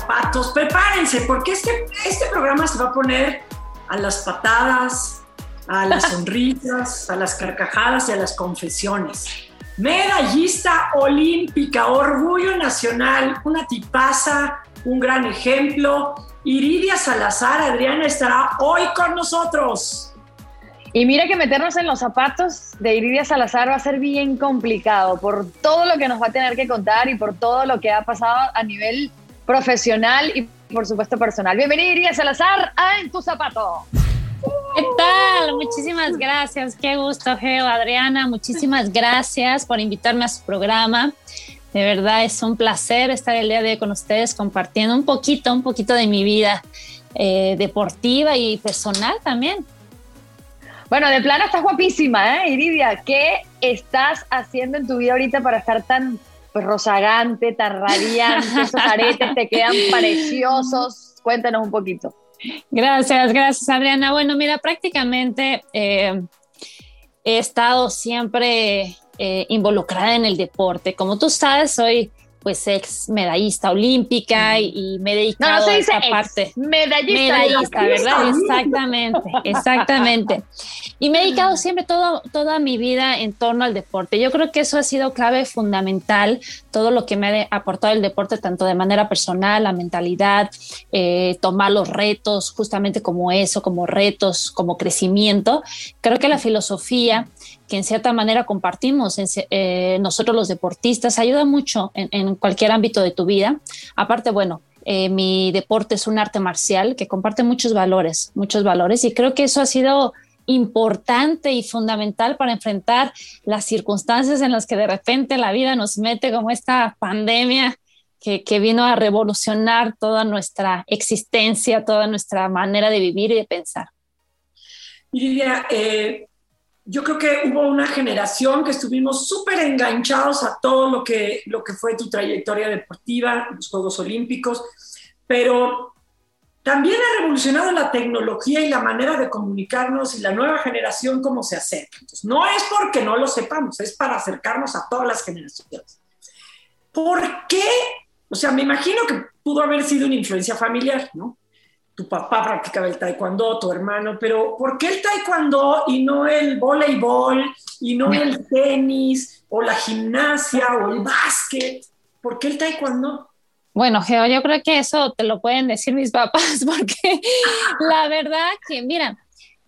Zapatos. Prepárense porque este, este programa se va a poner a las patadas, a las sonrisas, a las carcajadas y a las confesiones. Medallista olímpica, orgullo nacional, una tipaza, un gran ejemplo. Iridia Salazar, Adriana, estará hoy con nosotros. Y mira que meternos en los zapatos de Iridia Salazar va a ser bien complicado por todo lo que nos va a tener que contar y por todo lo que ha pasado a nivel profesional y por supuesto personal. Bienvenida Iridia Salazar a En tu zapato. ¿Qué tal? Muchísimas gracias. Qué gusto, Geo, Adriana. Muchísimas gracias por invitarme a su programa. De verdad es un placer estar el día de hoy con ustedes compartiendo un poquito, un poquito de mi vida eh, deportiva y personal también. Bueno, de plano estás guapísima, ¿eh, Iridia? ¿Qué estás haciendo en tu vida ahorita para estar tan pues, rozagante, tan radiante? Esos aretes te quedan preciosos. Cuéntanos un poquito. Gracias, gracias Adriana. Bueno, mira, prácticamente eh, he estado siempre eh, involucrada en el deporte. Como tú sabes, soy pues ex medallista olímpica y, me he dedicado no, a esa parte. Medallista, medallista ¿verdad? Exactamente, exactamente. Y me he dedicado siempre todo, toda mi vida en torno al deporte. Yo creo que eso ha sido clave fundamental, todo lo que me ha aportado el deporte, tanto de manera personal, la mentalidad, eh, tomar los retos, justamente como eso, como retos, como crecimiento. Creo que la filosofía que en cierta manera compartimos eh, nosotros los deportistas, ayuda mucho en, cualquier ámbito de tu vida. Aparte, bueno, eh, mi deporte es un arte marcial que comparte muchos valores, muchos valores, y creo que eso ha sido importante y fundamental para enfrentar las circunstancias en las que de repente la vida nos mete como esta pandemia que, que, vino a revolucionar toda nuestra existencia, toda nuestra manera de vivir y de pensar. Lidia, eh, yo creo que hubo una generación que estuvimos súper enganchados a todo lo que, lo que fue tu trayectoria deportiva, los Juegos Olímpicos, pero también ha revolucionado la tecnología y la manera de comunicarnos y la nueva generación cómo se acerca. Entonces, no es porque no lo sepamos, es para acercarnos a todas las generaciones. ¿Por qué? O sea, me imagino que pudo haber sido una influencia familiar, ¿no? Tu papá practicaba el taekwondo, tu hermano, pero ¿por qué el taekwondo y no el voleibol y no el tenis o la gimnasia o el básquet? ¿Por qué el taekwondo? Bueno, Geo, yo creo que eso te lo pueden decir mis papás, porque la verdad que, mira,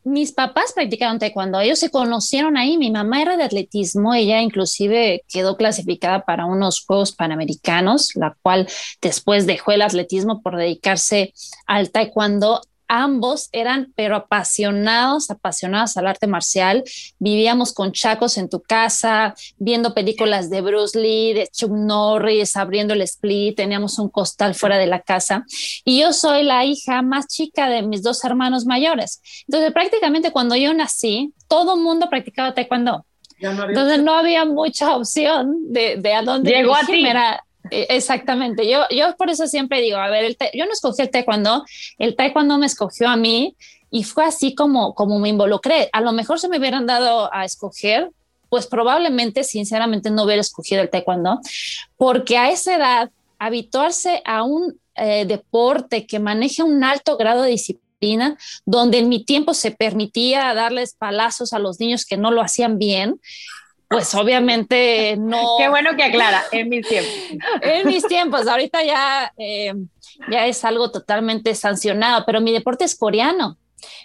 mis papás practicaron taekwondo, ellos se conocieron ahí, mi mamá era de atletismo, ella inclusive quedó clasificada para unos Juegos Panamericanos, la cual después dejó el atletismo por dedicarse al taekwondo ambos eran pero apasionados, apasionados al arte marcial. Vivíamos con chacos en tu casa, viendo películas de Bruce Lee, de Chuck Norris, abriendo el split, teníamos un costal fuera de la casa. Y yo soy la hija más chica de mis dos hermanos mayores. Entonces prácticamente cuando yo nací, todo el mundo practicaba taekwondo. Entonces no había mucha opción de, de a dónde llegó a ti. Exactamente, yo, yo por eso siempre digo, a ver, yo no escogí el taekwondo, el taekwondo me escogió a mí y fue así como, como me involucré. A lo mejor se me hubieran dado a escoger, pues probablemente, sinceramente, no hubiera escogido el taekwondo, porque a esa edad, habituarse a un eh, deporte que maneja un alto grado de disciplina, donde en mi tiempo se permitía darles palazos a los niños que no lo hacían bien, pues obviamente no. Qué bueno que aclara, en mis tiempos. en mis tiempos, ahorita ya, eh, ya es algo totalmente sancionado, pero mi deporte es coreano.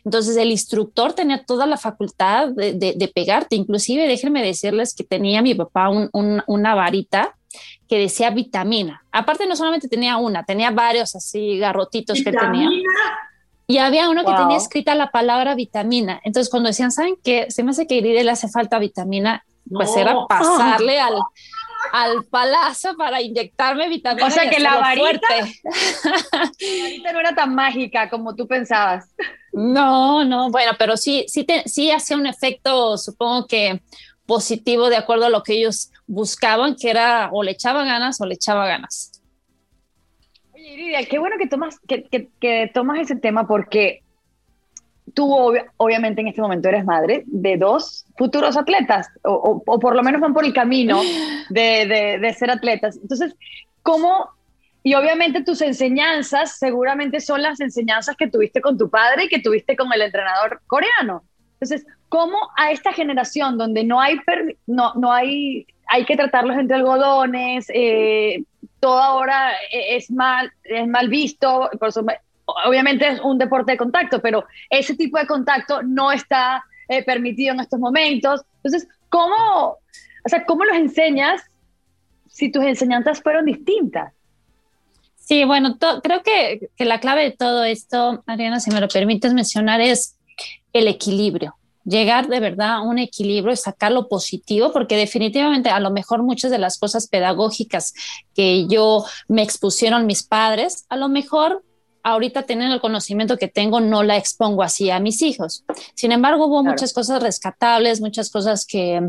Entonces el instructor tenía toda la facultad de, de, pegarte, inclusive déjenme decirles que tenía mi papá una varita que decía vitamina. Aparte no solamente tenía una, tenía varios así garrotitos que tenía. y había uno que tenía escrita la palabra vitamina. Entonces, cuando decían, ¿saben qué? Se me hace que a le hace falta vitamina, pues era pasarle al, al palazo para inyectarme vitamina. O sea que la varita, la varita no era tan mágica como tú pensabas. No, no, bueno, pero sí, sí, sí hacía un efecto, supongo que positivo de acuerdo a lo que ellos buscaban, que era o le echaba ganas o le echaba ganas. Oye, Iridia, qué bueno que tomas, que, tomas ese tema porque tú obviamente en este momento eres madre de dos futuros atletas, o, por lo menos van por el camino de, ser atletas. Entonces, ¿cómo? Y obviamente tus enseñanzas seguramente son las enseñanzas que tuviste con tu padre y que tuviste con el entrenador coreano. Entonces, ¿cómo a esta generación donde no hay, no, no hay, hay que tratarlos entre algodones, eh, todo ahora e-, es mal, es mal visto, por obviamente es un deporte de contacto, pero ese tipo de contacto no está eh, permitido en estos momentos. Entonces, ¿cómo, o sea, ¿cómo los enseñas si tus enseñanzas fueron distintas? Sí, bueno, creo que, que, la clave de todo esto, Ariana, si me lo permites mencionar, es el equilibrio llegar de verdad a un equilibrio y sacar lo positivo, porque definitivamente a lo mejor muchas de las cosas pedagógicas que yo me expusieron mis padres, a lo mejor ahorita teniendo el conocimiento que tengo no la expongo así a mis hijos. Sin embargo, hubo muchas cosas rescatables, muchas cosas que,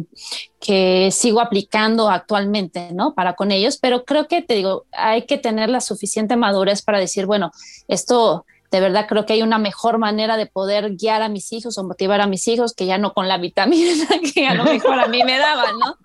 que sigo aplicando actualmente, ¿no? Para con ellos, pero creo que te digo, hay que tener la suficiente madurez para decir, bueno, esto de verdad creo que hay una mejor manera de poder guiar a mis hijos o motivar a mis hijos que ya no con la vitamina que a lo mejor a mí me daban, ¿no?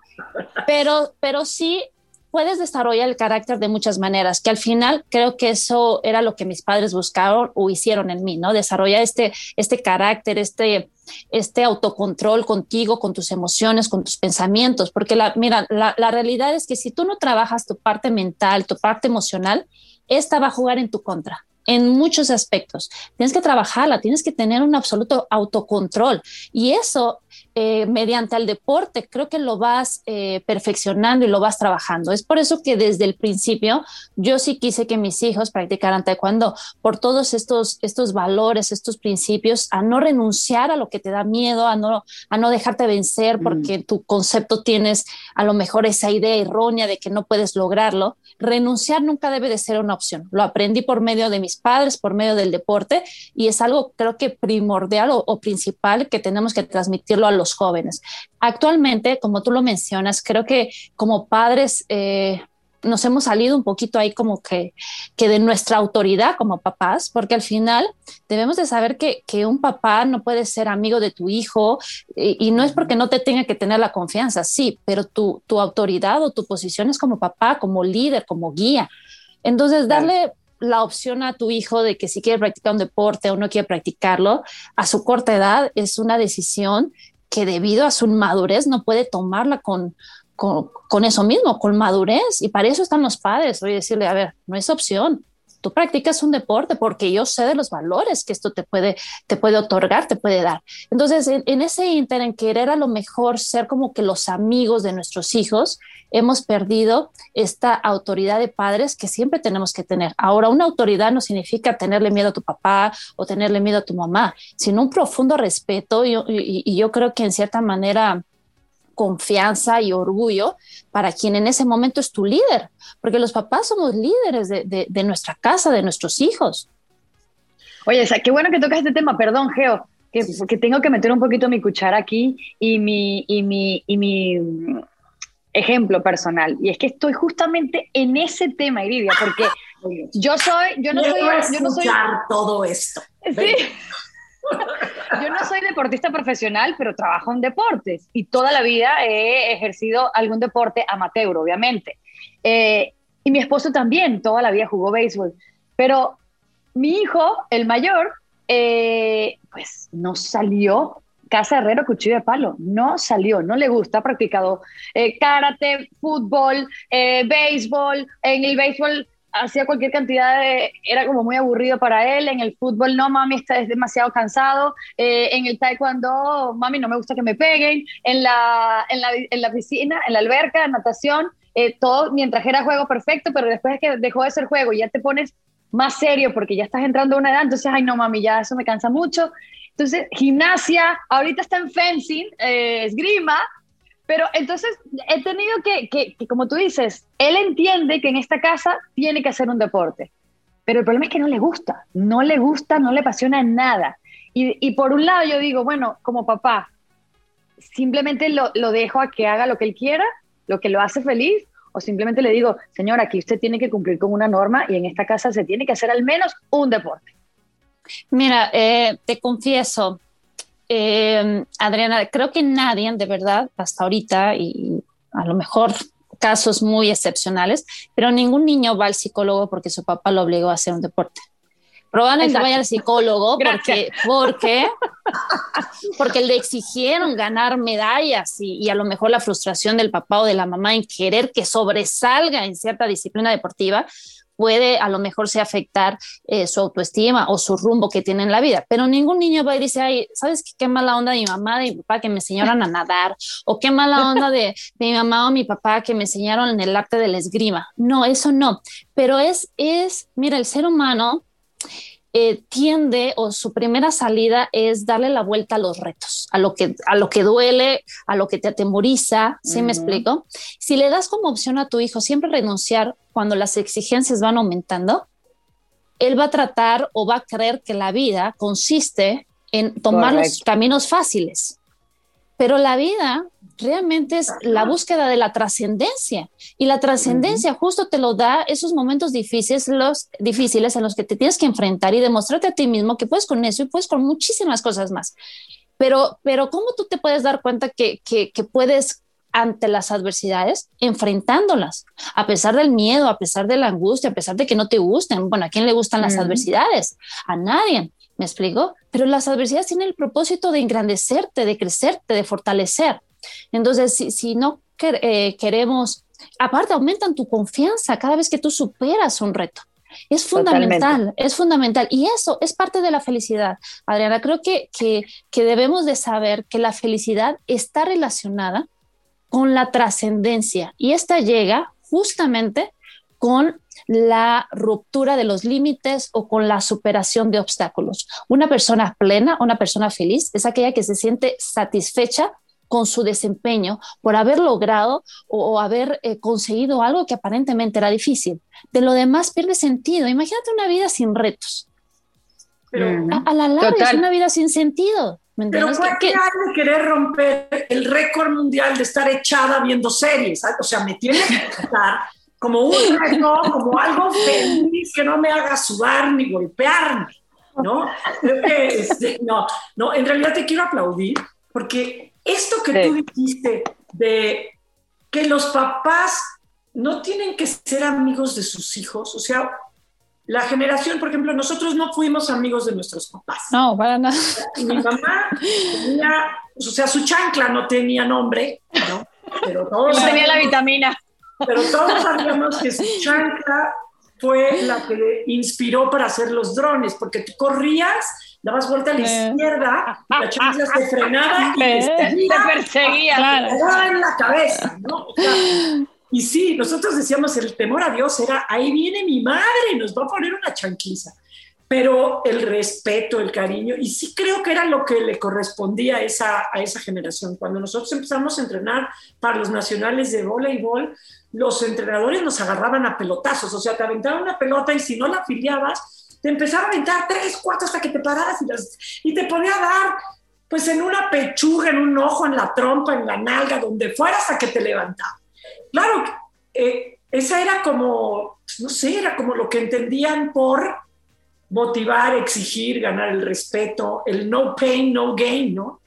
Pero, pero sí puedes desarrollar el carácter de muchas maneras, que al final creo que eso era lo que mis padres buscaron o hicieron en mí, ¿no? Desarrollar este, este carácter, este, este autocontrol contigo, con tus emociones, con tus pensamientos, porque mira, la, la realidad es que si tú no trabajas tu parte mental, tu parte emocional, esta va a jugar en tu contra en muchos aspectos. Tienes que trabajarla, tienes que tener un absoluto autocontrol y eso eh, mediante el deporte creo que lo vas eh, perfeccionando y lo vas trabajando. Es por eso que desde el principio yo sí quise que mis hijos practicaran taekwondo por todos estos, estos valores, estos principios, a no renunciar a lo que te da miedo, a no, a no dejarte vencer mm. porque tu concepto tienes a lo mejor esa idea errónea de que no puedes lograrlo. Renunciar nunca debe de ser una opción. Lo aprendí por medio de mis padres, por medio del deporte y es algo creo que primordial o, o principal que tenemos que transmitirlo a los jóvenes. Actualmente, como tú lo mencionas, creo que como padres eh, nos hemos salido un poquito ahí como que, que de nuestra autoridad como papás, porque al final debemos de saber que, que un papá no puede ser amigo de tu hijo y, no es porque no te tenga que tener la confianza, sí, pero tu, tu autoridad o tu posición es como papá, como líder, como guía. Entonces, darle la opción a tu hijo de que si quiere practicar un deporte o no quiere practicarlo a su corta edad es una decisión que debido a su madurez no puede tomarla con, con, eso mismo, con madurez. Y para eso están los padres. Voy a decirle, a ver, no es opción. Tú practicas un deporte porque yo sé de los valores que esto te puede, te puede otorgar, te puede dar. Entonces, en, ese inter, en querer a lo mejor ser como que los amigos de nuestros hijos, hemos perdido esta autoridad de padres que siempre tenemos que tener. Ahora, una autoridad no significa tenerle miedo a tu papá o tenerle miedo a tu mamá, sino un profundo respeto y, yo creo que en cierta manera confianza y orgullo para quien en ese momento es tu líder, porque los papás somos líderes de, nuestra casa, de nuestros hijos. Oye, qué bueno que tocas este tema, perdón, Geo, que, que tengo que meter un poquito mi cuchara aquí y mi, y mi, y mi ejemplo personal. Y es que estoy justamente en ese tema, Iridia, porque yo soy, yo no soy, yo no soy todo esto. Sí. Yo no soy deportista profesional, pero trabajo en deportes y toda la vida he ejercido algún deporte amateur, obviamente. Eh, y mi esposo también, toda la vida jugó béisbol. Pero mi hijo, el mayor, eh, pues no salió Casa Herrero Cuchillo de Palo. No salió, no le gusta, ha practicado eh, karate, fútbol, béisbol. En el béisbol hacía cualquier cantidad de... Era como muy aburrido para él. En el fútbol, no, mami, está es demasiado cansado. Eh, en el taekwondo, mami, no me gusta que me peguen. En la, en la, en la piscina, en la alberca, natación, todo mientras era juego perfecto, pero después que dejó de ser juego ya te pones más serio porque ya estás entrando a una edad, entonces, ay no mami, ya eso me cansa mucho. Entonces, gimnasia, ahorita está en fencing, eh, esgrima, pero entonces he tenido que, que, que, como tú dices, él entiende que en esta casa tiene que hacer un deporte, pero el problema es que no le gusta, no le gusta, no le apasiona nada. Y, y por un lado yo digo, bueno, como papá, simplemente lo, lo dejo a que haga lo que él quiera, lo que lo hace feliz, o simplemente le digo, señora, aquí usted tiene que cumplir con una norma y en esta casa se tiene que hacer al menos un deporte. Mira, eh, te confieso, eh, Adriana, creo que nadie, de verdad, hasta ahorita, y a lo mejor casos muy excepcionales, pero ningún niño va al psicólogo porque su papá lo obligó a hacer un deporte. Probablemente vaya al psicólogo porque, porque, porque le exigieron ganar medallas y, y, a lo mejor la frustración del papá o de la mamá en querer que sobresalga en cierta disciplina deportiva puede a lo mejor se afectar eh, su autoestima o su rumbo que tiene en la vida. Pero ningún niño va y dice, ay, ¿sabes qué, qué mala onda de mi mamá, de mi papá que me enseñaron a nadar? O qué mala onda de, de mi mamá o mi papá que me enseñaron en el arte de la esgrima. No, eso no. Pero es, es, mira, el ser humano eh, tiende o su primera salida es darle la vuelta a los retos, a lo que, a lo que duele, a lo que te atemoriza, ¿sí uh -huh. me explico? Si le das como opción a tu hijo siempre renunciar cuando las exigencias van aumentando, él va a tratar o va a creer que la vida consiste en tomar Correcto. los caminos fáciles. Pero la vida realmente es la búsqueda de la trascendencia y la trascendencia uh -huh. justo te lo da esos momentos difíciles, los difíciles en los que te tienes que enfrentar y demostrarte a ti mismo que puedes con eso y puedes con muchísimas cosas más. Pero, pero ¿cómo tú te puedes dar cuenta que, que, que puedes ante las adversidades, enfrentándolas, a pesar del miedo, a pesar de la angustia, a pesar de que no te gusten. Bueno, ¿a quién le gustan las uh -huh. adversidades? A nadie, ¿me explico? Pero las adversidades tienen el propósito de engrandecerte, de crecerte, de fortalecer. Entonces, si, si no quer, eh, queremos, aparte aumentan tu confianza cada vez que tú superas un reto. Es fundamental, Totalmente. es fundamental. Y eso es parte de la felicidad. Adriana, creo que, que, que debemos de saber que la felicidad está relacionada con la trascendencia y esta llega justamente con la ruptura de los límites o con la superación de obstáculos. Una persona plena, una persona feliz, es aquella que se siente satisfecha con su desempeño por haber logrado o, o haber eh, conseguido algo que aparentemente era difícil. De lo demás pierde sentido. Imagínate una vida sin retos. Pero, a, a, la larga Total. es una vida sin sentido. ¿Me Pero ¿cuál que, de querer romper el récord mundial de estar echada viendo series? O sea, me tiene que estar como un reto, como algo feliz que no me haga sudar ni golpearme, ¿no? Este, no, no, en realidad te quiero aplaudir porque esto que sí. tú dijiste de que los papás no tienen que ser amigos de sus hijos, o sea, la generación, por ejemplo, nosotros no fuimos amigos de nuestros papás. No, para nada. Mi mamá tenía, o sea, su chancla no tenía nombre, ¿no? Pero todos no tenía la vitamina. Pero todos sabíamos que su chancla fue la que inspiró para hacer los drones, porque tú corrías dabas vuelta a la eh. izquierda, la chancla se frenaba y te perseguía. Claro. Te en la cabeza, ¿no? O sea, y sí, nosotros decíamos, el temor a Dios era, ahí viene mi madre, nos va a poner una chanquiza. Pero el respeto, el cariño, y sí creo que era lo que le correspondía a esa, a esa generación. Cuando nosotros empezamos a entrenar para los nacionales de voleibol, los entrenadores nos agarraban a pelotazos, o sea, te aventaban una pelota y si no la afiliabas, te empezaba a aventar tres, cuatro hasta que te pararas y, las, y te podía dar pues en una pechuga, en un ojo, en la trompa, en la nalga, donde fuera hasta que te levantaba. Claro, eh, esa era como, no sé, era como lo que entendían por motivar, exigir, ganar el respeto, el no pain, no gain, ¿no?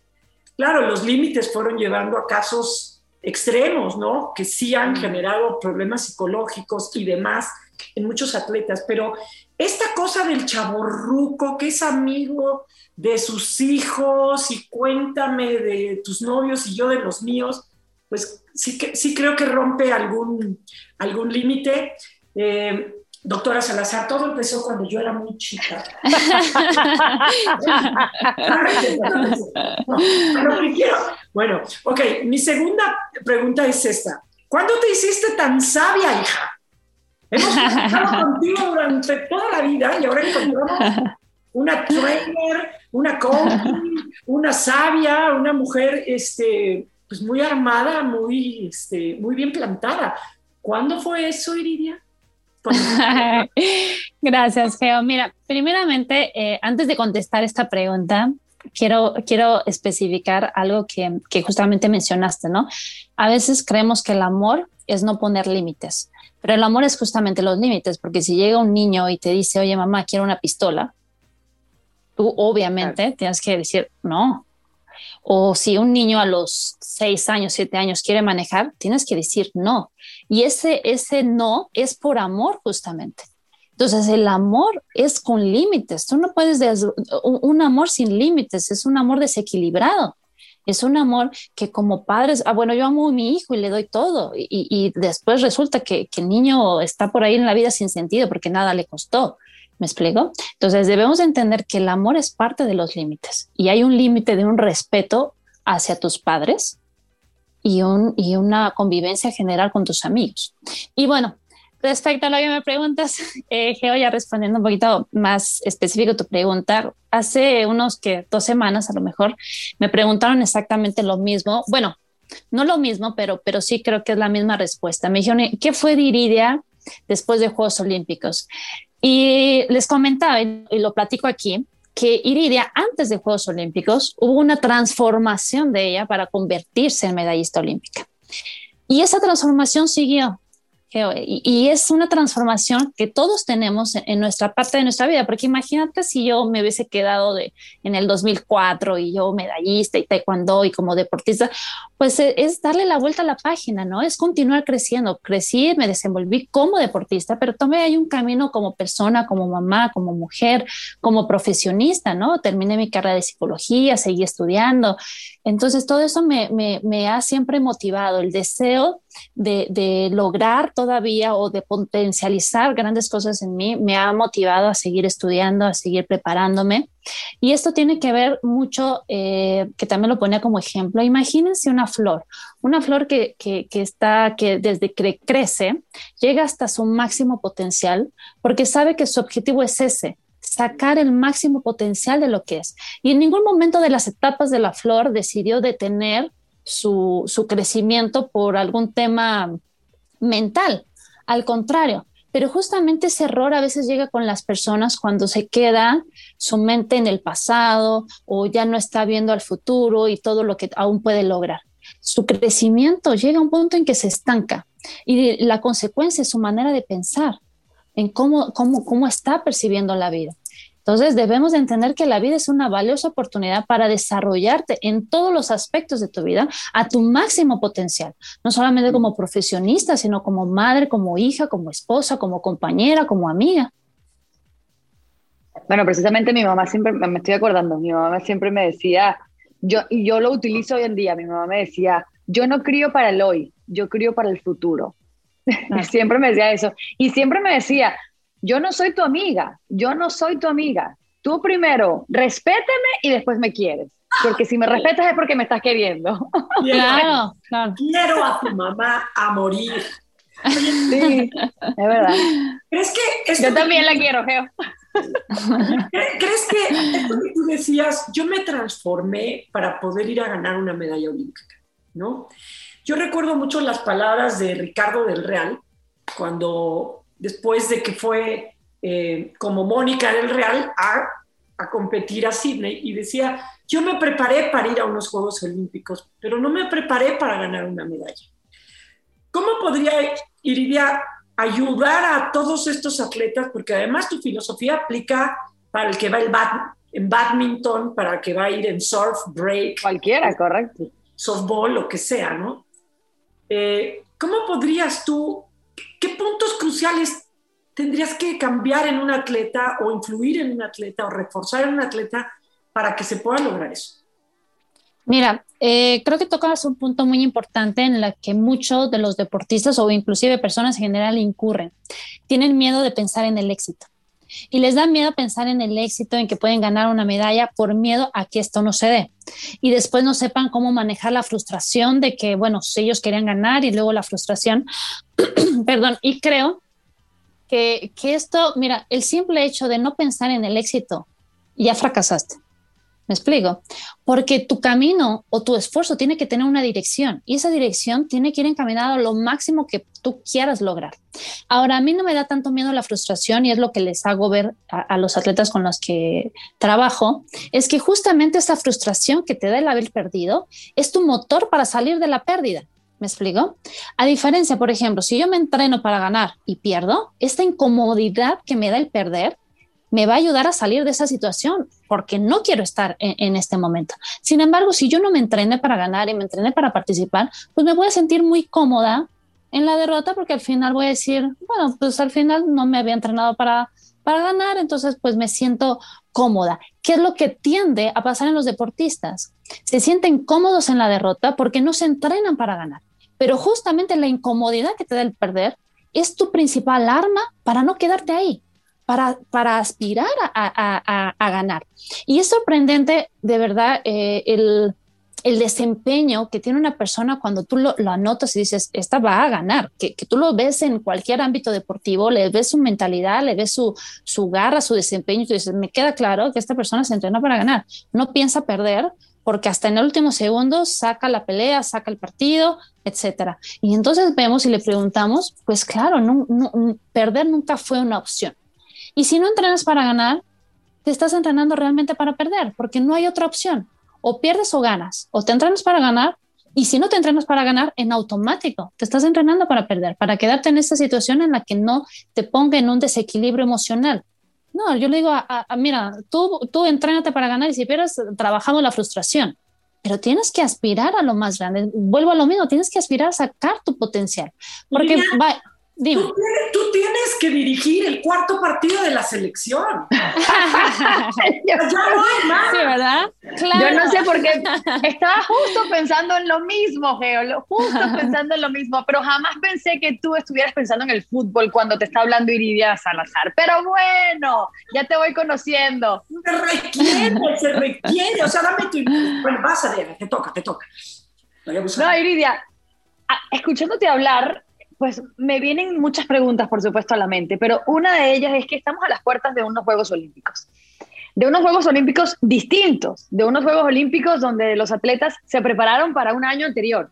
Claro, los límites fueron llevando a casos extremos, ¿no? Que sí han generado problemas psicológicos y demás en muchos atletas, pero esta cosa del chaborruco que es amigo de sus hijos y cuéntame de tus novios y yo de los míos, pues sí, que, sí creo que rompe algún, algún límite. Eh, doctora Salazar, todo empezó cuando yo era muy chica. bueno, ok, mi segunda pregunta es esta. ¿Cuándo te hiciste tan sabia, hija? Hemos trabajado contigo durante toda la vida y ahora encontramos una trainer, una coach, una sabia, una mujer este, pues muy armada, muy, este, muy bien plantada. ¿Cuándo fue eso, Iridia? Gracias, Geo. Mira, primeramente, eh, antes de contestar esta pregunta, quiero, quiero especificar algo que, que justamente mencionaste, ¿no? A veces creemos que el amor es no poner límites, pero el amor es justamente los límites, porque si llega un niño y te dice, oye, mamá, quiero una pistola, tú obviamente tienes que decir no. O si un niño a los seis años, siete años quiere manejar, tienes que decir no. Y ese, ese no es por amor justamente. Entonces, el amor es con límites. Tú no puedes, un, un amor sin límites, es un amor desequilibrado. Es un amor que como padres, ah, bueno, yo amo a mi hijo y le doy todo. Y, y después resulta que, que, el niño está por ahí en la vida sin sentido porque nada le costó. ¿Me explico? Entonces debemos entender que el amor es parte de los límites y hay un límite de un respeto hacia tus padres y, un, y una convivencia general con tus amigos. Y bueno, respecto a lo que me preguntas, eh, Geo, ya respondiendo un poquito más específico tu pregunta, hace unos que dos semanas a lo mejor me preguntaron exactamente lo mismo. Bueno, no lo mismo, pero, pero sí creo que es la misma respuesta. Me dijeron, ¿qué fue de Iridia después de Juegos Olímpicos? Y les comentaba, y lo platico aquí, que Iridia, antes de Juegos Olímpicos, hubo una transformación de ella para convertirse en medallista olímpica. Y esa transformación siguió. Y, es una transformación que todos tenemos en, nuestra parte de nuestra vida, porque imagínate si yo me hubiese quedado de, en el 2004 y yo medallista y taekwondo y como deportista, pues e, es darle la vuelta a la página, ¿no? Es continuar creciendo. Crecí, me desenvolví como deportista, pero tomé ahí un camino como persona, como mamá, como mujer, como profesionista, ¿no? Terminé mi carrera de psicología, seguí estudiando. Entonces, todo eso me, ha siempre motivado, el deseo de, lograr todavía o de potencializar grandes cosas en mí, me ha motivado a seguir estudiando, a seguir preparándome. Y esto tiene que ver mucho, eh, que también lo ponía como ejemplo, imagínense una flor, una flor que está, que desde que crece, llega hasta su máximo potencial, porque sabe que su objetivo es ese, sacar el máximo potencial de lo que es. Y en ningún momento de las etapas de la flor decidió detener su, su crecimiento por algún tema mental. Al contrario, pero justamente ese error a veces llega con las personas cuando se queda su mente en el pasado o ya no está viendo al futuro y todo lo que aún puede lograr. Su crecimiento llega a un punto en que se estanca y la consecuencia es su manera de pensar en cómo, cómo, cómo está percibiendo la vida. Entonces debemos de entender que la vida es una valiosa oportunidad para desarrollarte en todos los aspectos de tu vida a tu máximo potencial, no solamente como profesionista, sino como madre, como hija, como esposa, como compañera, como amiga. Bueno, precisamente mi mamá siempre, me estoy acordando, mi mamá siempre me decía, yo, y yo lo utilizo hoy en día, mi mamá me decía, yo no crío para el hoy, yo crío para el futuro. siempre me decía eso. Y siempre me decía, yo no soy tu amiga, yo no soy tu amiga. Tú primero respéteme y después me quieres. Porque si me respetas es porque me estás queriendo. Claro, claro. Quiero a tu mamá a morir. Sí, es verdad. ¿Crees que yo también la quiero, Geo. ¿Crees que esto que tú decías, yo me transformé para poder ir a ganar una medalla olímpica, ¿no? Yo recuerdo mucho las palabras de Ricardo del Real cuando después de que fue eh, como Mónica del Real a, a competir a Sydney y decía, yo me preparé para ir a unos Juegos Olímpicos, pero no me preparé para ganar una medalla. ¿Cómo podría Iridia ayudar a todos estos atletas? Porque además tu filosofía aplica para el que va el en badminton, para el que va a ir en surf, break. Cualquiera, correcto. Softball, lo que sea, ¿no? Eh, ¿Cómo podrías tú ¿Qué puntos cruciales tendrías que cambiar en un atleta o influir en un atleta o reforzar en un atleta para que se pueda lograr eso? Mira, eh, creo que tocas un punto muy importante en el que muchos de los deportistas o inclusive personas en general incurren. Tienen miedo de pensar en el éxito y les da miedo pensar en el éxito, en que pueden ganar una medalla por miedo a que esto no se dé. Y después no sepan cómo manejar la frustración de que, bueno, ellos querían ganar y luego la frustración, perdón, y creo que, que esto, mira, el simple hecho de no pensar en el éxito, ya fracasaste. ¿Me explico? Porque tu camino o tu esfuerzo tiene que tener una dirección y esa dirección tiene que ir encaminada a lo máximo que tú quieras lograr. Ahora, a mí no me da tanto miedo la frustración y es lo que les hago ver a, los atletas con los que trabajo, es que justamente esta frustración que te da el haber perdido es tu motor para salir de la pérdida. ¿Me explico? A diferencia, por ejemplo, si yo me entreno para ganar y pierdo, esta incomodidad que me da el perder me va a ayudar a salir de esa situación porque no quiero estar en, este momento. Sin embargo, si yo no me entrené para ganar y me entrené para participar, pues me voy a sentir muy cómoda en la derrota porque al final voy a decir, bueno, pues al final no me había entrenado para, para ganar, entonces pues me siento cómoda. ¿Qué es lo que tiende a pasar en los deportistas? Se sienten cómodos en la derrota porque no se entrenan para ganar, pero justamente la incomodidad que te da el perder es tu principal arma para no quedarte ahí para, aspirar a, ganar. Y es sorprendente, de verdad, eh, el, desempeño que tiene una persona cuando tú lo, anotas y dices, esta va a ganar, que, tú lo ves en cualquier ámbito deportivo, le ves su mentalidad, le ves su, garra, su desempeño, y tú dices, me queda claro que esta persona se entrena para ganar, no piensa perder, porque hasta en el último segundo saca la pelea, saca el partido, etcétera. Y entonces vemos y le preguntamos, pues claro, perder nunca fue una opción. Y si no entrenas para ganar, te estás entrenando realmente para perder, porque no hay otra opción. O pierdes o ganas, o te entrenas para ganar, y si no te entrenas para ganar, en automático, te estás entrenando para perder, para quedarte en esta situación en la que no te ponga en un desequilibrio emocional. No, yo le digo, a, mira, tú, tú entrénate para ganar y si pierdes, trabajando la frustración. Pero tienes que aspirar a lo más grande. Vuelvo a lo mismo, tienes que aspirar a sacar tu potencial. Porque va, Tú, tienes que dirigir el cuarto partido de la selección. ya no hay más. Sí, ¿verdad? Yo no sé por qué. Estaba justo pensando en lo mismo, Geo, justo pensando en lo mismo, pero jamás pensé que tú estuvieras pensando en el fútbol cuando te está hablando Iridia Salazar. Pero bueno, ya te voy conociendo. Se requiere, se requiere. O sea, dame tu. Bueno, vas a ver, te toca, te toca. No, Iridia, escuchándote hablar, pues me vienen muchas preguntas, por supuesto, a la mente, pero una de ellas es que estamos a las puertas de unos Juegos Olímpicos, de unos Juegos Olímpicos distintos, de unos Juegos Olímpicos donde los atletas se prepararon para un año anterior.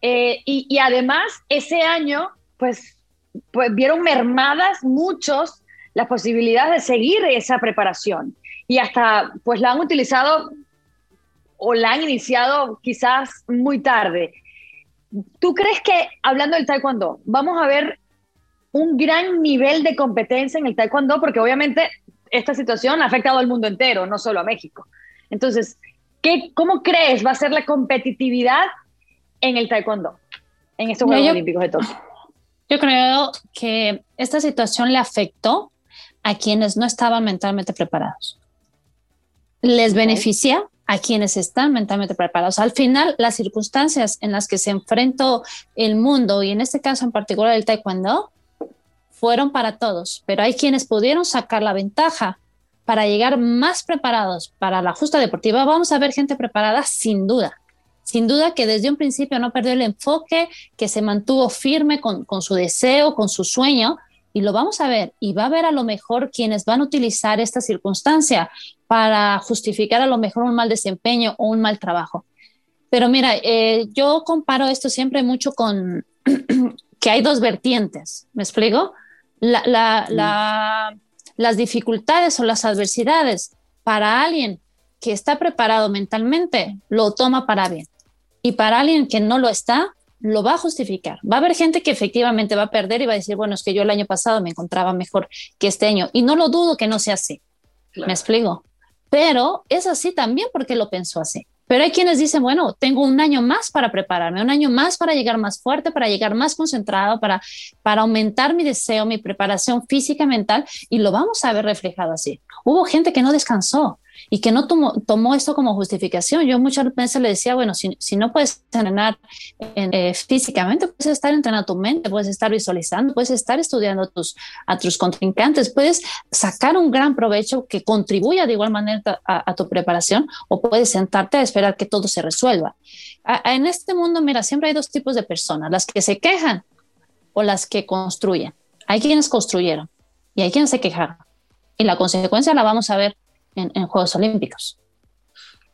Eh, y, además, ese año, pues, pues vieron mermadas muchos las posibilidades de seguir esa preparación y hasta pues la han utilizado o la han iniciado quizás muy tarde. ¿Tú crees que, hablando del taekwondo, vamos a ver un gran nivel de competencia en el taekwondo? Porque obviamente esta situación ha afectado al mundo entero, no solo a México. Entonces, ¿qué, ¿cómo crees va a ser la competitividad en el taekwondo, en estos Juegos Olímpicos de Tokio? Yo creo que esta situación le afectó a quienes no estaban mentalmente preparados. Les beneficia a quienes están mentalmente preparados. Al final, las circunstancias en las que se enfrentó el mundo, y en este caso en particular el taekwondo, fueron para todos, pero hay quienes pudieron sacar la ventaja para llegar más preparados para la justa deportiva. Vamos a ver gente preparada sin duda, sin duda que desde un principio no perdió el enfoque, que se mantuvo firme con, con su deseo, con su sueño, y lo vamos a ver y va a ver a lo mejor quienes van a utilizar esta circunstancia para justificar a lo mejor un mal desempeño o un mal trabajo. Pero mira, eh, yo comparo esto siempre mucho con que hay dos vertientes, ¿me explico? las dificultades o las adversidades para alguien que está preparado mentalmente, lo toma para bien. Y para alguien que no lo está, lo va a justificar. Va a haber gente que efectivamente va a perder y va a decir, bueno, es que yo el año pasado me encontraba mejor que este año. Y no lo dudo que no sea así. Me explico. Pero es así también porque lo pensó así. Pero hay quienes dicen, bueno, tengo un año más para prepararme, un año más para llegar más fuerte, para llegar más concentrado, para, para aumentar mi deseo, mi preparación física, mental, y lo vamos a ver reflejado así. Hubo gente que no descansó, y que no tomó, tomó esto como justificación. Yo muchas veces le decía, bueno, si, si no puedes entrenar eh, físicamente, puedes estar entrenando tu mente, puedes estar visualizando, puedes estar estudiando tus, a tus contrincantes, puedes sacar un gran provecho que contribuya de igual manera a, tu preparación o puedes sentarte a esperar que todo se resuelva. en este mundo, mira, siempre hay dos tipos de personas, las que se quejan o las que construyen. Hay quienes construyeron y hay quienes se quejaron. Y la consecuencia la vamos a ver en, Juegos Olímpicos.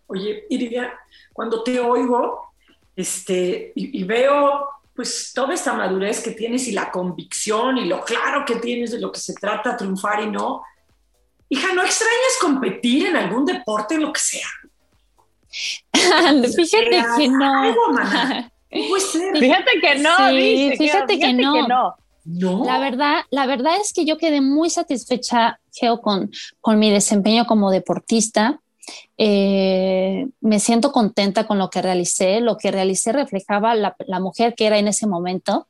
Oye, Iridia, cuando te oigo este, y, veo pues toda esta madurez que tienes y la convicción y lo claro que tienes de lo que se trata triunfar y no, hija, ¿no extrañas competir en algún deporte, en lo que sea? fíjate que no. Fíjate que no. fíjate, que, no. La verdad, la verdad es que yo quedé muy satisfecha, Geo, con, con mi desempeño como deportista. Eh, me siento contenta con lo que realicé. Lo que realicé reflejaba la, la mujer que era en ese momento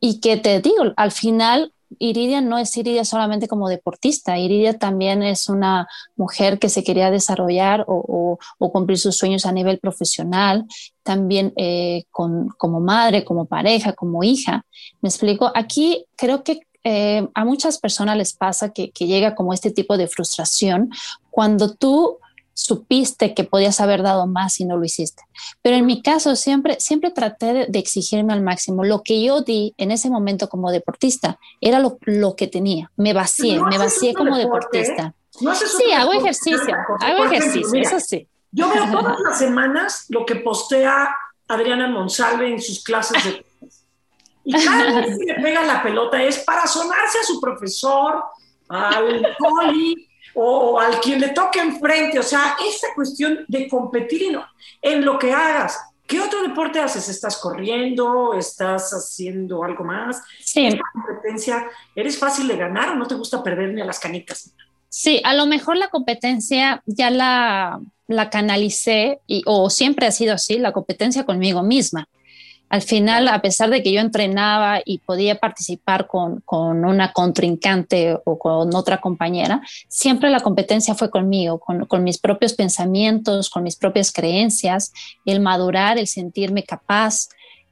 y que te digo, al final Iridia no es Iridia solamente como deportista, Iridia también es una mujer que se quería desarrollar o, cumplir sus sueños a nivel profesional, también eh, como madre, como pareja, como hija. Me explico, aquí creo que eh, a muchas personas les pasa que, que llega como este tipo de frustración cuando tú supiste que podías haber dado más y no lo hiciste. Pero en mi caso siempre, siempre traté de, exigirme al máximo. Lo que yo di en ese momento como deportista era lo, lo que tenía. Me vacié, me vacié como deportista. sí, hago ejercicio, hago ejercicio, eso sí. Yo veo todas las semanas lo que postea Adriana Monsalve en sus clases de y cada vez que le pega la pelota es para sonarse a su profesor, al poli, o al quien le toque enfrente. O sea, esta cuestión de competir en lo que hagas. ¿Qué otro deporte haces? ¿Estás corriendo? ¿Estás haciendo algo más? Sí. competencia eres fácil de ganar o no te gusta perder ni a las canicas? Sí, a lo mejor la competencia ya la, la canalicé y, o siempre ha sido así, la competencia conmigo misma al final, a pesar de que yo entrenaba y podía participar con, una contrincante o con otra compañera, siempre la competencia fue conmigo, con, mis propios pensamientos, con mis propias creencias, el madurar, el sentirme capaz.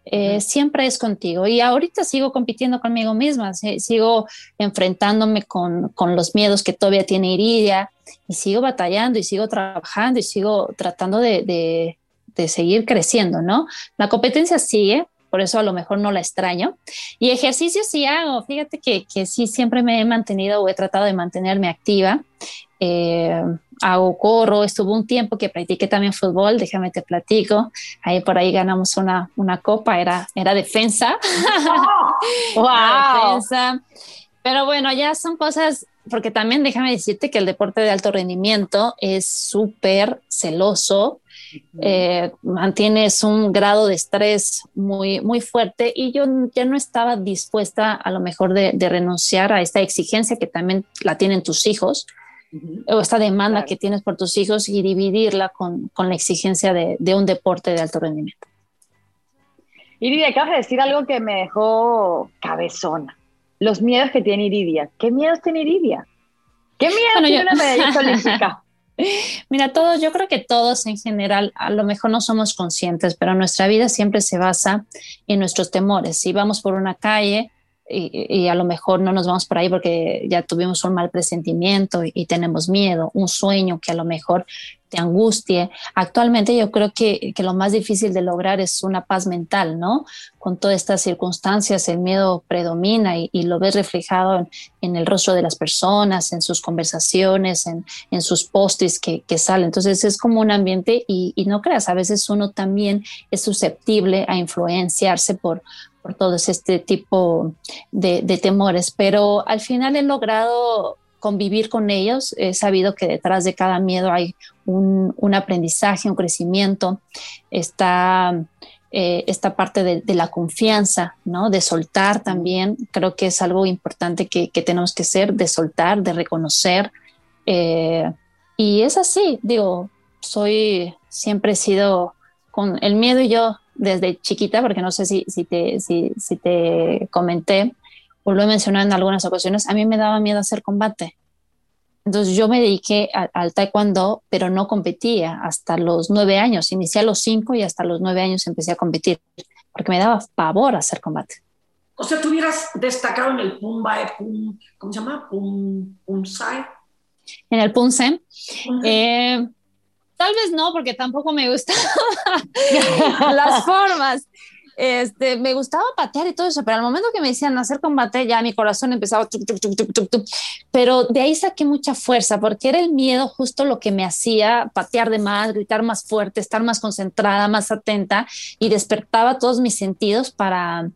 Eh, siempre es contigo. Y ahorita sigo compitiendo conmigo misma, sigo enfrentándome con, los miedos que todavía tiene Iridia y sigo batallando y sigo trabajando y sigo tratando de de seguir creciendo, ¿no? La competencia sigue, por eso a lo mejor no la extraño. Y ejercicio sí hago, fíjate que, que sí siempre me he mantenido o he tratado de mantenerme activa. Eh, hago corro, estuvo un tiempo que practiqué también fútbol, déjame te platico, ahí por ahí ganamos una, una copa, era, era defensa. ¡Wow! defensa. Pero bueno, ya son cosas, porque también déjame decirte que el deporte de alto rendimiento es súper celoso, eh, mantienes un grado de estrés muy, muy fuerte y yo ya no estaba dispuesta a lo mejor de, renunciar a esta exigencia que también la tienen tus hijos o esta demanda que tienes por tus hijos y dividirla con, con la exigencia de, de, un deporte de alto rendimiento. Iridia, acabas de decir algo que me dejó cabezona. Los miedos que tiene Iridia. ¿Qué miedos tiene Iridia? ¿Qué miedo tiene una medallista olímpica? Mira, todos, yo creo que todos en general, a lo mejor no somos conscientes, pero nuestra vida siempre se basa en nuestros temores. Si vamos por una calle y, a lo mejor no nos vamos por ahí porque ya tuvimos un mal presentimiento y, tenemos miedo, un sueño que a lo mejor te angustie. Actualmente yo creo que, que, lo más difícil de lograr es una paz mental, ¿no? Con todas estas circunstancias el miedo predomina y, lo ves reflejado en, el rostro de las personas, en sus conversaciones, en, en sus postes que, que, salen. Entonces es como un ambiente y, y no creas, a veces uno también es susceptible a influenciarse por, por todo este tipo de, temores, pero al final he logrado convivir con ellos, he sabido que detrás de cada miedo hay un, aprendizaje, un crecimiento, está eh, esta parte de, la confianza, ¿no? De soltar también, creo que es algo importante que, tenemos que ser, de soltar, de reconocer. Eh, y es así, digo, soy, siempre he sido con el miedo y yo desde chiquita, porque no sé si, si, te, si, si te comenté o lo he mencionado en algunas ocasiones, a mí me daba miedo hacer combate. Entonces yo me dediqué al taekwondo, pero no competía hasta los nueve años. Inicié a los cinco y hasta los nueve años empecé a competir, porque me daba pavor hacer combate. O sea, tú hubieras destacado en el Pumbae, Pum, ¿cómo se llama? Pum, Pumsai. En el Punse. Eh, Tal vez no, porque tampoco me gustan las formas. este, me gustaba patear y todo eso, pero al momento que me decían hacer combate, ya mi corazón empezaba. pero de ahí saqué mucha fuerza porque era el miedo justo lo que me hacía patear de más, gritar más fuerte, estar más concentrada, más atenta y despertaba todos mis sentidos para,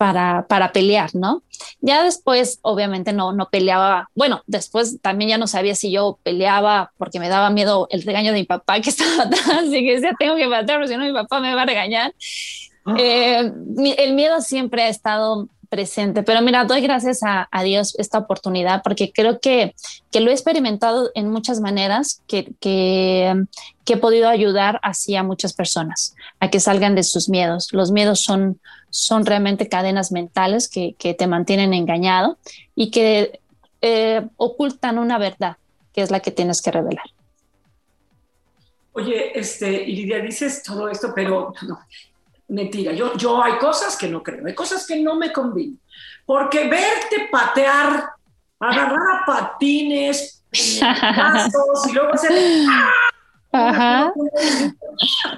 para, para, pelear, ¿no? Ya después, obviamente, no, no peleaba. Bueno, después también ya no sabía si yo peleaba porque me daba miedo el regaño de mi papá que estaba atrás y que decía, tengo que matar, porque si no mi papá me va a regañar. Ah. Eh, el miedo siempre ha estado presente, pero mira, doy gracias a, Dios esta oportunidad porque creo que, que, lo he experimentado en muchas maneras, que, que, que, he podido ayudar así a muchas personas a que salgan de sus miedos. Los miedos son, son realmente cadenas mentales que, te mantienen engañado y que eh, ocultan una verdad, que es la que tienes que revelar. Oye, este, Lidia, dices todo esto, pero no, mentira. Yo, yo hay cosas que no creo, hay cosas que no me convienen. Porque verte patear, agarrar a patines, brazos, y luego hacer ¡ah!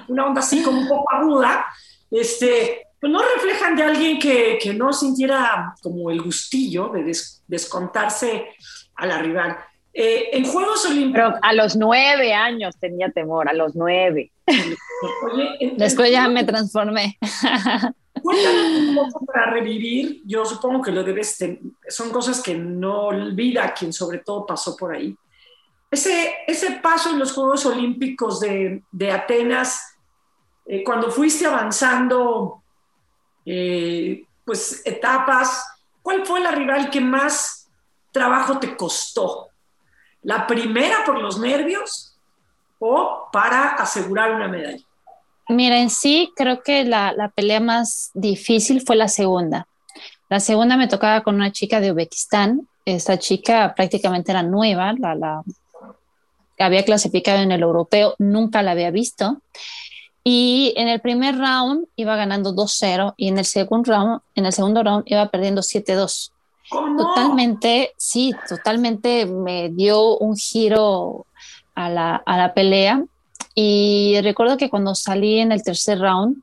Una, onda así como un poco aguda, este, pues no reflejan de alguien que, que no sintiera como el gustillo de descontarse a la rival. Eh, en Juegos Olímpicos. a los nueve años tenía temor, a los nueve. Después ya me transformé. Cuéntanos para revivir. Yo supongo que lo debes. Son cosas que no olvida quien, sobre todo, pasó por ahí. Ese, ese paso en los Juegos Olímpicos de, de Atenas, eh, cuando fuiste avanzando, eh, pues etapas, ¿cuál fue la rival que más trabajo te costó? ¿La primera por los nervios o para asegurar una medalla? Mira, en sí creo que la, pelea más difícil fue la segunda. La segunda me tocaba con una chica de Uzbekistán. Esta chica prácticamente era nueva, la, la había clasificado en el europeo, nunca la había visto. Y en el primer round iba ganando 2-0 y en el segundo round, en el segundo round iba perdiendo 7-2. Totalmente, sí, totalmente me dio un giro a la, a la pelea. Y recuerdo que cuando salí en el tercer round,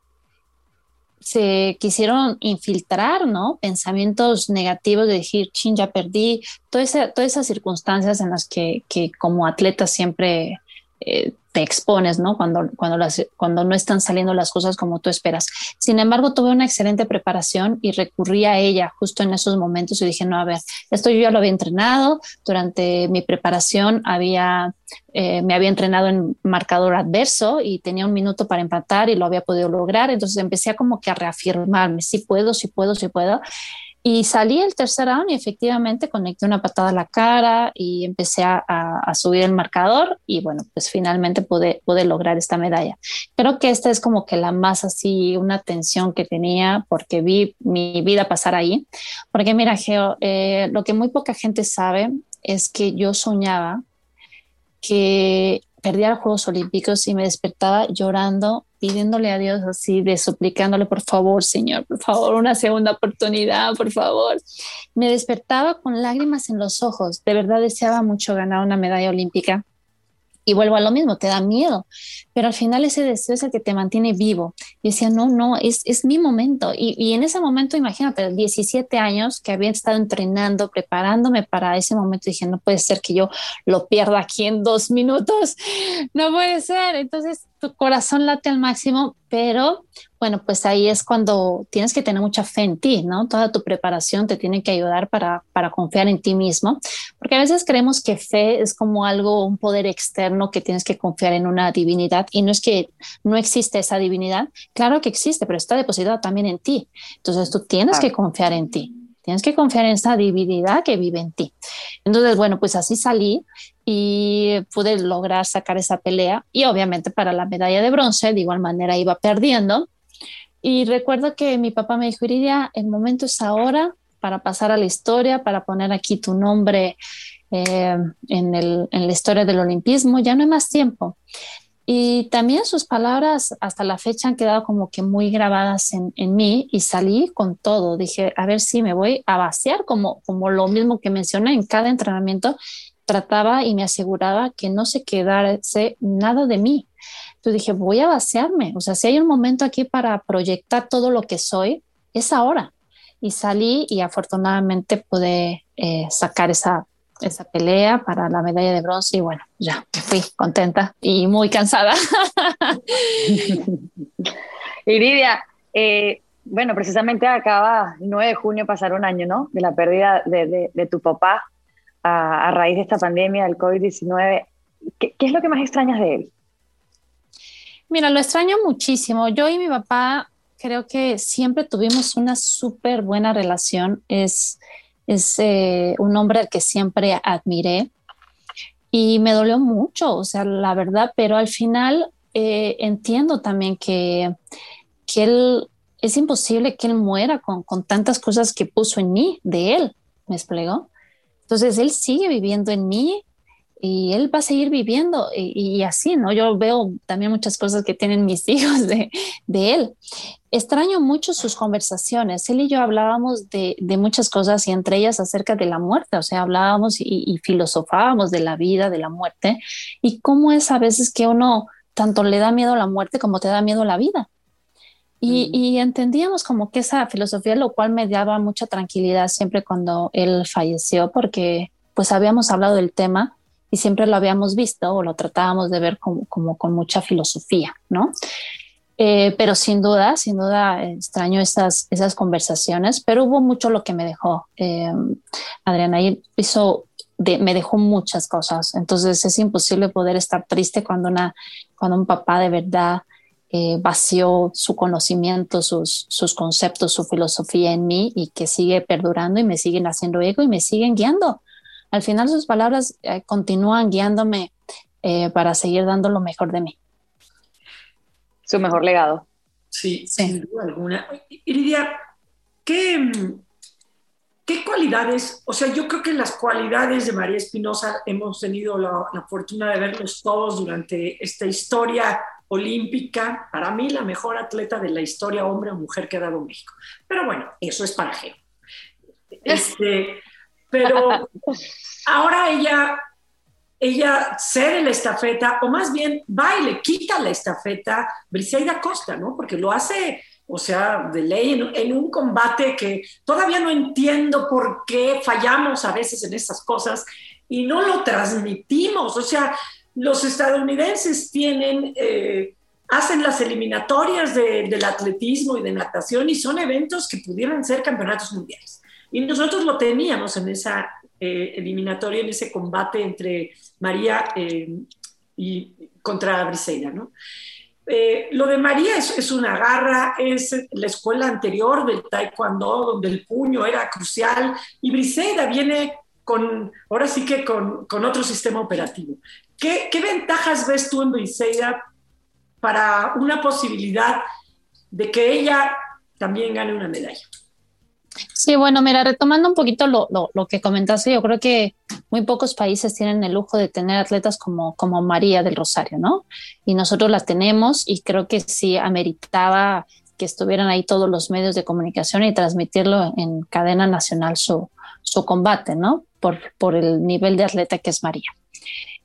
se quisieron infiltrar, ¿no? Pensamientos negativos de decir, chin, ya perdí, todas esas circunstancias en las que, que como atleta siempre eh, te expones, ¿no? Cuando, cuando, las, cuando no están saliendo las cosas como tú esperas. Sin embargo, tuve una excelente preparación y recurrí a ella justo en esos momentos y dije, no, a ver, esto yo ya lo había entrenado, durante mi preparación había, eh, me había entrenado en marcador adverso y tenía un minuto para empatar y lo había podido lograr, entonces empecé a como que a reafirmarme, sí puedo, sí puedo, sí puedo. Y salí el tercer round y efectivamente conecté una patada a la cara y empecé a, subir el marcador y bueno, pues finalmente pude, pude lograr esta medalla. Creo que esta es como que la más así, una tensión que tenía porque vi mi vida pasar ahí. Porque mira, Geo, eh, lo que muy poca gente sabe es que yo soñaba que perdía los Juegos Olímpicos y me despertaba llorando, pidiéndole a Dios así, de suplicándole, por favor, Señor, por favor, una segunda oportunidad, por favor. Me despertaba con lágrimas en los ojos, de verdad deseaba mucho ganar una medalla olímpica y vuelvo a lo mismo, te da miedo, pero al final ese deseo es el que te mantiene vivo. Y decía, no, no, es, es mi momento. Y, y, en ese momento, imagínate, 17 años que había estado entrenando, preparándome para ese momento, dije, no puede ser que yo lo pierda aquí en dos minutos, no puede ser. Entonces tu corazón late al máximo, pero bueno, pues ahí es cuando tienes que tener mucha fe en ti, ¿no? Toda tu preparación te tiene que ayudar para, para confiar en ti mismo, porque a veces creemos que fe es como algo, un poder externo que tienes que confiar en una divinidad y no es que no existe esa divinidad, claro que existe, pero está depositada también en ti. Entonces tú tienes que confiar en ti. Tienes que confiar en esa divinidad que vive en ti. Entonces, bueno, pues así salí y pude lograr sacar esa pelea y obviamente para la medalla de bronce de igual manera iba perdiendo y recuerdo que mi papá me dijo, Iridia, el momento es ahora para pasar a la historia, para poner aquí tu nombre eh, en, el, en la historia del olimpismo, ya no hay más tiempo. Y también sus palabras hasta la fecha han quedado como que muy grabadas en, en, mí y salí con todo. Dije, a ver si me voy a vaciar, como, como lo mismo que mencioné en cada entrenamiento, trataba y me aseguraba que no se quedase nada de mí, Entonces dije, voy a vaciarme. O sea, si hay un momento aquí para proyectar todo lo que soy, es ahora. Y salí y afortunadamente pude eh, sacar esa, esa pelea para la medalla de bronce y bueno, ya fui contenta y muy cansada. Iridia, eh, bueno, precisamente acaba el 9 de junio pasar un año, ¿no? De la pérdida de, de, tu papá a, a, raíz de esta pandemia del COVID-19. ¿Qué, ¿Qué es lo que más extrañas de él? Mira, lo extraño muchísimo. Yo y mi papá creo que siempre tuvimos una súper buena relación. Es, es eh, un hombre al que siempre admiré y me dolió mucho, o sea, la verdad, pero al final eh, entiendo también que, que él, es imposible que él muera con, con tantas cosas que puso en mí, de él, ¿me explico? Entonces, él sigue viviendo en mí y él va a seguir viviendo y, así, ¿no? Yo veo también muchas cosas que tienen mis hijos de, él. Extraño mucho sus conversaciones. Él y yo hablábamos de, muchas cosas y entre ellas acerca de la muerte, o sea, hablábamos y, y, filosofábamos de la vida, de la muerte y cómo es a veces que uno tanto le da miedo la muerte como te da miedo la vida. Y, y, entendíamos como que esa filosofía, lo cual me daba mucha tranquilidad siempre cuando él falleció, porque pues habíamos hablado del tema y siempre lo habíamos visto o lo tratábamos de ver como, como con mucha filosofía, ¿no? Eh, pero sin duda, sin duda extraño esas, esas conversaciones, pero hubo mucho lo que me dejó. Eh, Adriana hizo, de, me dejó muchas cosas, entonces es imposible poder estar triste cuando, una, cuando un papá de verdad eh, vació su conocimiento, sus, sus conceptos, su filosofía en mí y que sigue perdurando y me siguen haciendo eco y me siguen guiando al final sus palabras eh, continúan guiándome eh, para seguir dando lo mejor de mí. Su mejor legado. Sí, sin duda alguna. Iridia, ¿qué, ¿qué cualidades? O sea, yo creo que las cualidades de María Espinosa hemos tenido la, la fortuna de verlos todos durante esta historia olímpica, para mí la mejor atleta de la historia, hombre o mujer que ha dado México. Pero bueno, eso es para Geo. Este, pero ahora ella, ella cede la estafeta, o más bien va y le quita la estafeta Briseida Costa, ¿no? Porque lo hace, o sea, de ley en, en, un combate que todavía no entiendo por qué fallamos a veces en estas cosas y no lo transmitimos. O sea, los estadounidenses tienen... Eh, hacen las eliminatorias de, del atletismo y de natación y son eventos que pudieran ser campeonatos mundiales. Y nosotros lo teníamos en esa eh, eliminatoria, en ese combate entre María eh, y contra Briseida, ¿no? Lo de María es, es, una garra, es la escuela anterior del taekwondo, donde el puño era crucial, y Briseida viene con, ahora sí que con, otro sistema operativo. ¿Qué, ¿Qué, ventajas ves tú en Briseida para una posibilidad de que ella también gane una medalla? Sí, bueno, mira, retomando un poquito lo, lo, lo, que comentaste, yo creo que muy pocos países tienen el lujo de tener atletas como, como María del Rosario, ¿no? Y nosotros la tenemos y creo que sí ameritaba que estuvieran ahí todos los medios de comunicación y transmitirlo en cadena nacional su, su combate, ¿no? Por, por el nivel de atleta que es María.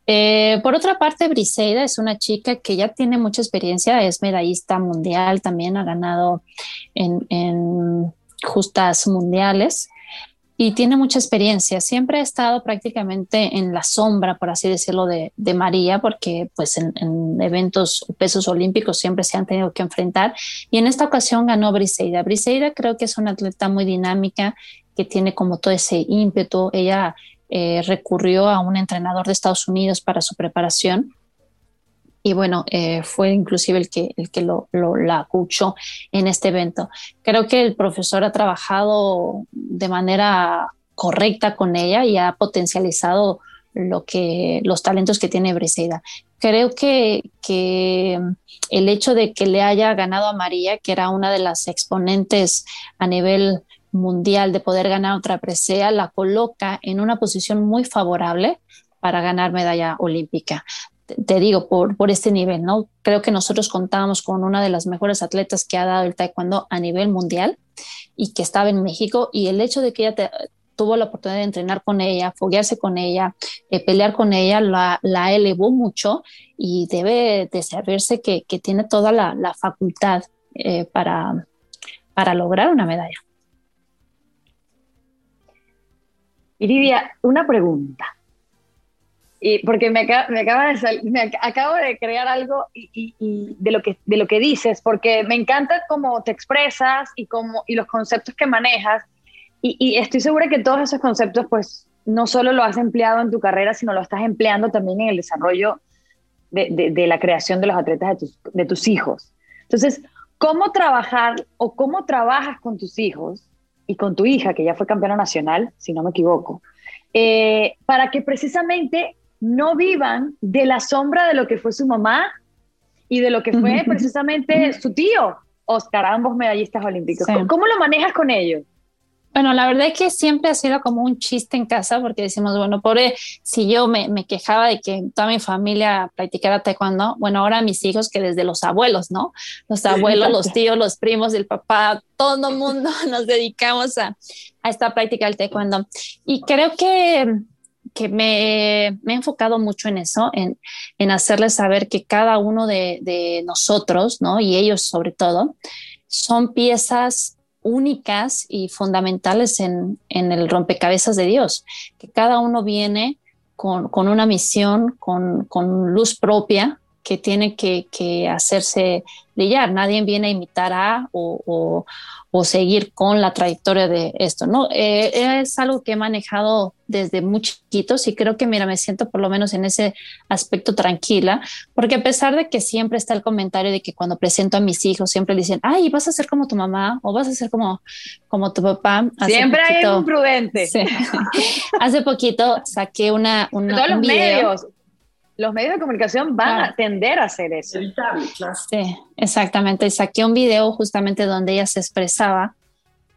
Eh, por otra parte, Briseida es una chica que ya tiene mucha experiencia, es medallista mundial, también ha ganado en, en justas mundiales y tiene mucha experiencia. Siempre ha estado prácticamente en la sombra, por así decirlo, de, de María, porque pues en, en, eventos pesos olímpicos siempre se han tenido que enfrentar. Y en esta ocasión ganó Briseida. Briseida creo que es una atleta muy dinámica, que tiene como todo ese ímpetu. Ella eh, recurrió a un entrenador de Estados Unidos para su preparación y bueno, eh, fue inclusive el que, el que lo, la escuchó en este evento. Creo que el profesor ha trabajado de manera correcta con ella y ha potencializado lo que, los talentos que tiene Briseida. Creo que, que el hecho de que le haya ganado a María, que era una de las exponentes a nivel mundial de poder ganar otra presea, la coloca en una posición muy favorable para ganar medalla olímpica te digo, por, por este nivel, ¿no? Creo que nosotros contábamos con una de las mejores atletas que ha dado el taekwondo a nivel mundial y que estaba en México y el hecho de que ella tuvo la oportunidad de entrenar con ella, foguearse con ella, eh, pelear con ella, la, la, elevó mucho y debe de servirse que, que tiene toda la, la facultad eh, para, para lograr una medalla. Iridia, una pregunta. Y porque me, acabo de crear algo de, lo que, de lo que dices, porque me encanta cómo te expresas y, cómo, y los conceptos que manejas. Y, y, estoy segura que todos esos conceptos, pues, no solo lo has empleado en tu carrera, sino lo estás empleando también en el desarrollo de, de, de la creación de los atletas de tus, de tus hijos. Entonces, ¿cómo trabajar o cómo trabajas con tus hijos y con tu hija, que ya fue campeona nacional, si no me equivoco, eh, para que precisamente no vivan de la sombra de lo que fue su mamá y de lo que fue precisamente su tío, Oscar, ambos medallistas olímpicos. ¿Cómo lo manejas con ellos? Bueno, la verdad es que siempre ha sido como un chiste en casa porque decimos, bueno, pobre, si yo me, me, quejaba de que toda mi familia practicara taekwondo, bueno, ahora mis hijos que desde los abuelos, ¿no? Los abuelos, los tíos, los primos, el papá, todo el mundo nos dedicamos a, a esta práctica del taekwondo. Y creo que que me, me, he enfocado mucho en eso, en, en hacerles saber que cada uno de, de, nosotros, ¿no? Y ellos sobre todo, son piezas únicas y fundamentales en, en el rompecabezas de Dios, que cada uno viene con, con una misión, con, con, luz propia que tiene que, que hacerse brillar. Nadie viene a imitar a o, o, o seguir con la trayectoria de esto, ¿no? Eh, es algo que he manejado desde muy chiquitos y creo que, mira, me siento por lo menos en ese aspecto tranquila, porque a pesar de que siempre está el comentario de que cuando presento a mis hijos siempre dicen, ay, vas a ser como tu mamá o vas a ser como, como tu papá. siempre hay un prudente. Sí. hace poquito saqué una... una Todos los medios los medios de comunicación van a tender a hacer eso. Sí, exactamente. Saqué un video justamente donde ella se expresaba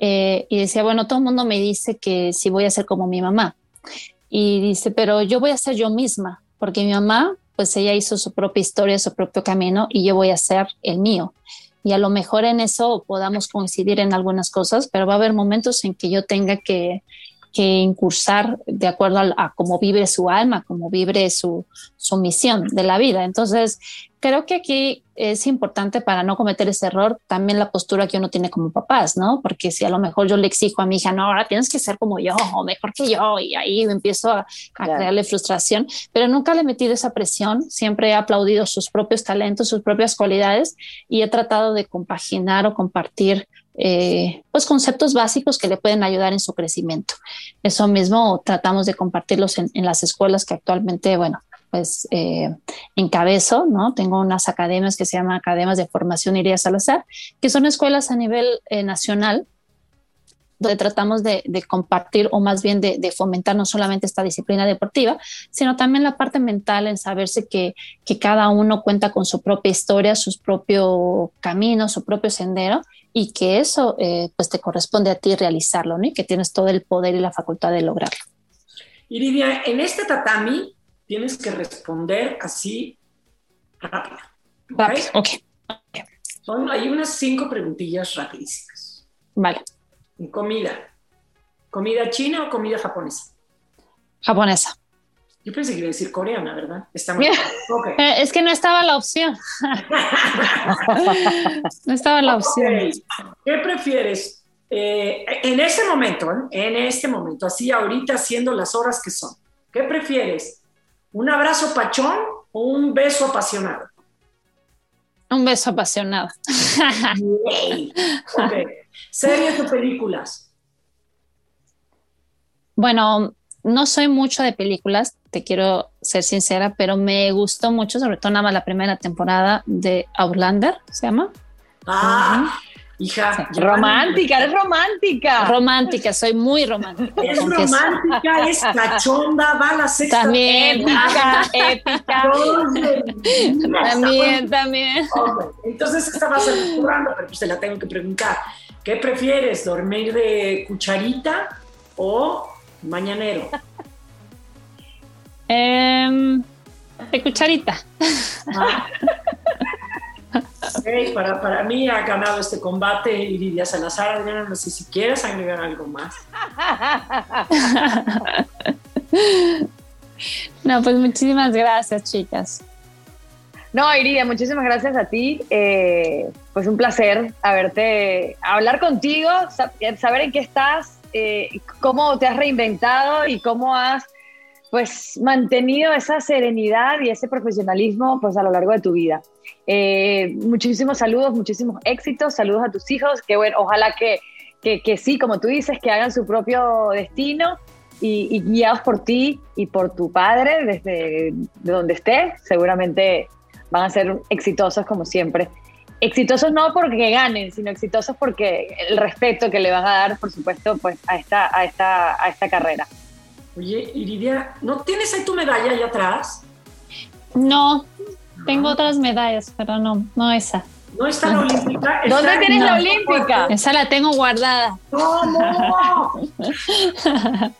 eh, y decía, bueno, todo el mundo me dice que si voy a ser como mi mamá. Y dice, pero yo voy a ser yo misma, porque mi mamá, pues ella hizo su propia historia, su propio camino y yo voy a ser el mío. Y a lo mejor en eso podamos coincidir en algunas cosas, pero va a haber momentos en que yo tenga que que incursar de acuerdo a, cómo vive su alma, cómo vive su, su misión de la vida. Entonces, creo que aquí es importante para no cometer ese error también la postura que uno tiene como papás, ¿no? Porque si a lo mejor yo le exijo a mi hija, no, ahora tienes que ser como yo o mejor que yo y ahí empiezo a, a crearle frustración, pero nunca le he metido esa presión, siempre he aplaudido sus propios talentos, sus propias cualidades y he tratado de compaginar o compartir eh, pues conceptos básicos que le pueden ayudar en su crecimiento. Eso mismo tratamos de compartirlos en, las escuelas que actualmente, bueno, pues eh, encabezo, ¿no? Tengo unas academias que se llaman Academias de Formación Iría Salazar, que son escuelas a nivel eh, nacional donde tratamos de, de, compartir o más bien de, de, fomentar no solamente esta disciplina deportiva, sino también la parte mental en saberse que, que cada uno cuenta con su propia historia, su propio camino, su propio sendero y que eso eh, pues te corresponde a ti realizarlo, ¿no? Y que tienes todo el poder y la facultad de lograrlo. Iridia, en este tatami tienes que responder así rápido. Okay. ok. Son, hay unas cinco preguntillas rapidísimas. Vale. Comida. ¿Comida china o comida japonesa? Japonesa. Yo pensé que iba a decir coreana, ¿verdad? Está muy okay. Eh, es que no estaba la opción. no estaba la opción. ¿Qué prefieres? Eh, en ese momento, ¿eh? en este momento, así ahorita haciendo las horas que son, ¿qué prefieres? ¿Un abrazo pachón o un beso apasionado? Un beso apasionado. okay. ¿Series o películas? Bueno, no soy mucho de películas, te quiero ser sincera, pero me gustó mucho, sobre todo nada más la primera temporada de Outlander, ¿se llama? Ah, uh -huh. hija. Sí. Romántica, eres romántica. Romántica, soy muy romántica. Es romántica, es cachonda, va a la sexta. También, épica, épica. también, también. Okay. Entonces, esta va a ser pero pues te la tengo que preguntar. ¿Qué prefieres, dormir de cucharita o mañanero? Eh, de cucharita. Ah. Okay, para, para mí ha ganado este combate Iridia Salazar. Adriana, no sé si quieres agregar algo más. no, pues muchísimas gracias, chicas. No, Iridia, muchísimas gracias a ti. Eh, pues un placer haberte, hablar contigo, saber en qué estás, eh, cómo te has reinventado y cómo has pues mantenido esa serenidad y ese profesionalismo pues a lo largo de tu vida. Eh, muchísimos saludos, muchísimos éxitos, saludos a tus hijos, que bueno, ojalá que, que, sí, como tú dices, que hagan su propio destino y, y, guiados por ti y por tu padre desde donde esté, seguramente van a ser exitosos como siempre. Exitosos no porque ganen, sino exitosos porque el respeto que le van a dar, por supuesto, pues a esta, a esta, a esta carrera. Oye, Iridia, ¿no tienes ahí tu medalla allá atrás? No, tengo otras medallas, pero no, no esa. No está la olímpica. ¿Dónde tienes la olímpica? Esa la tengo guardada. No, no.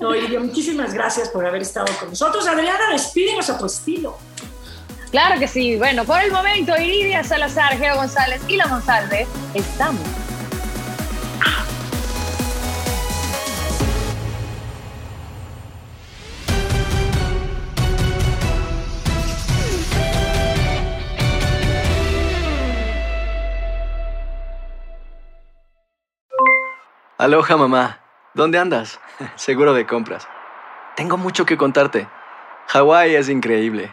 no, Iridia, muchísimas gracias por haber estado con nosotros. Adriana, despídenos a tu estilo. Claro que sí. Bueno, por el momento, Iridia Salazar, Geo González y La Monsalve, estamos. Aloha mamá, ¿dónde andas? Seguro de compras. Tengo mucho que contarte. Hawái es increíble.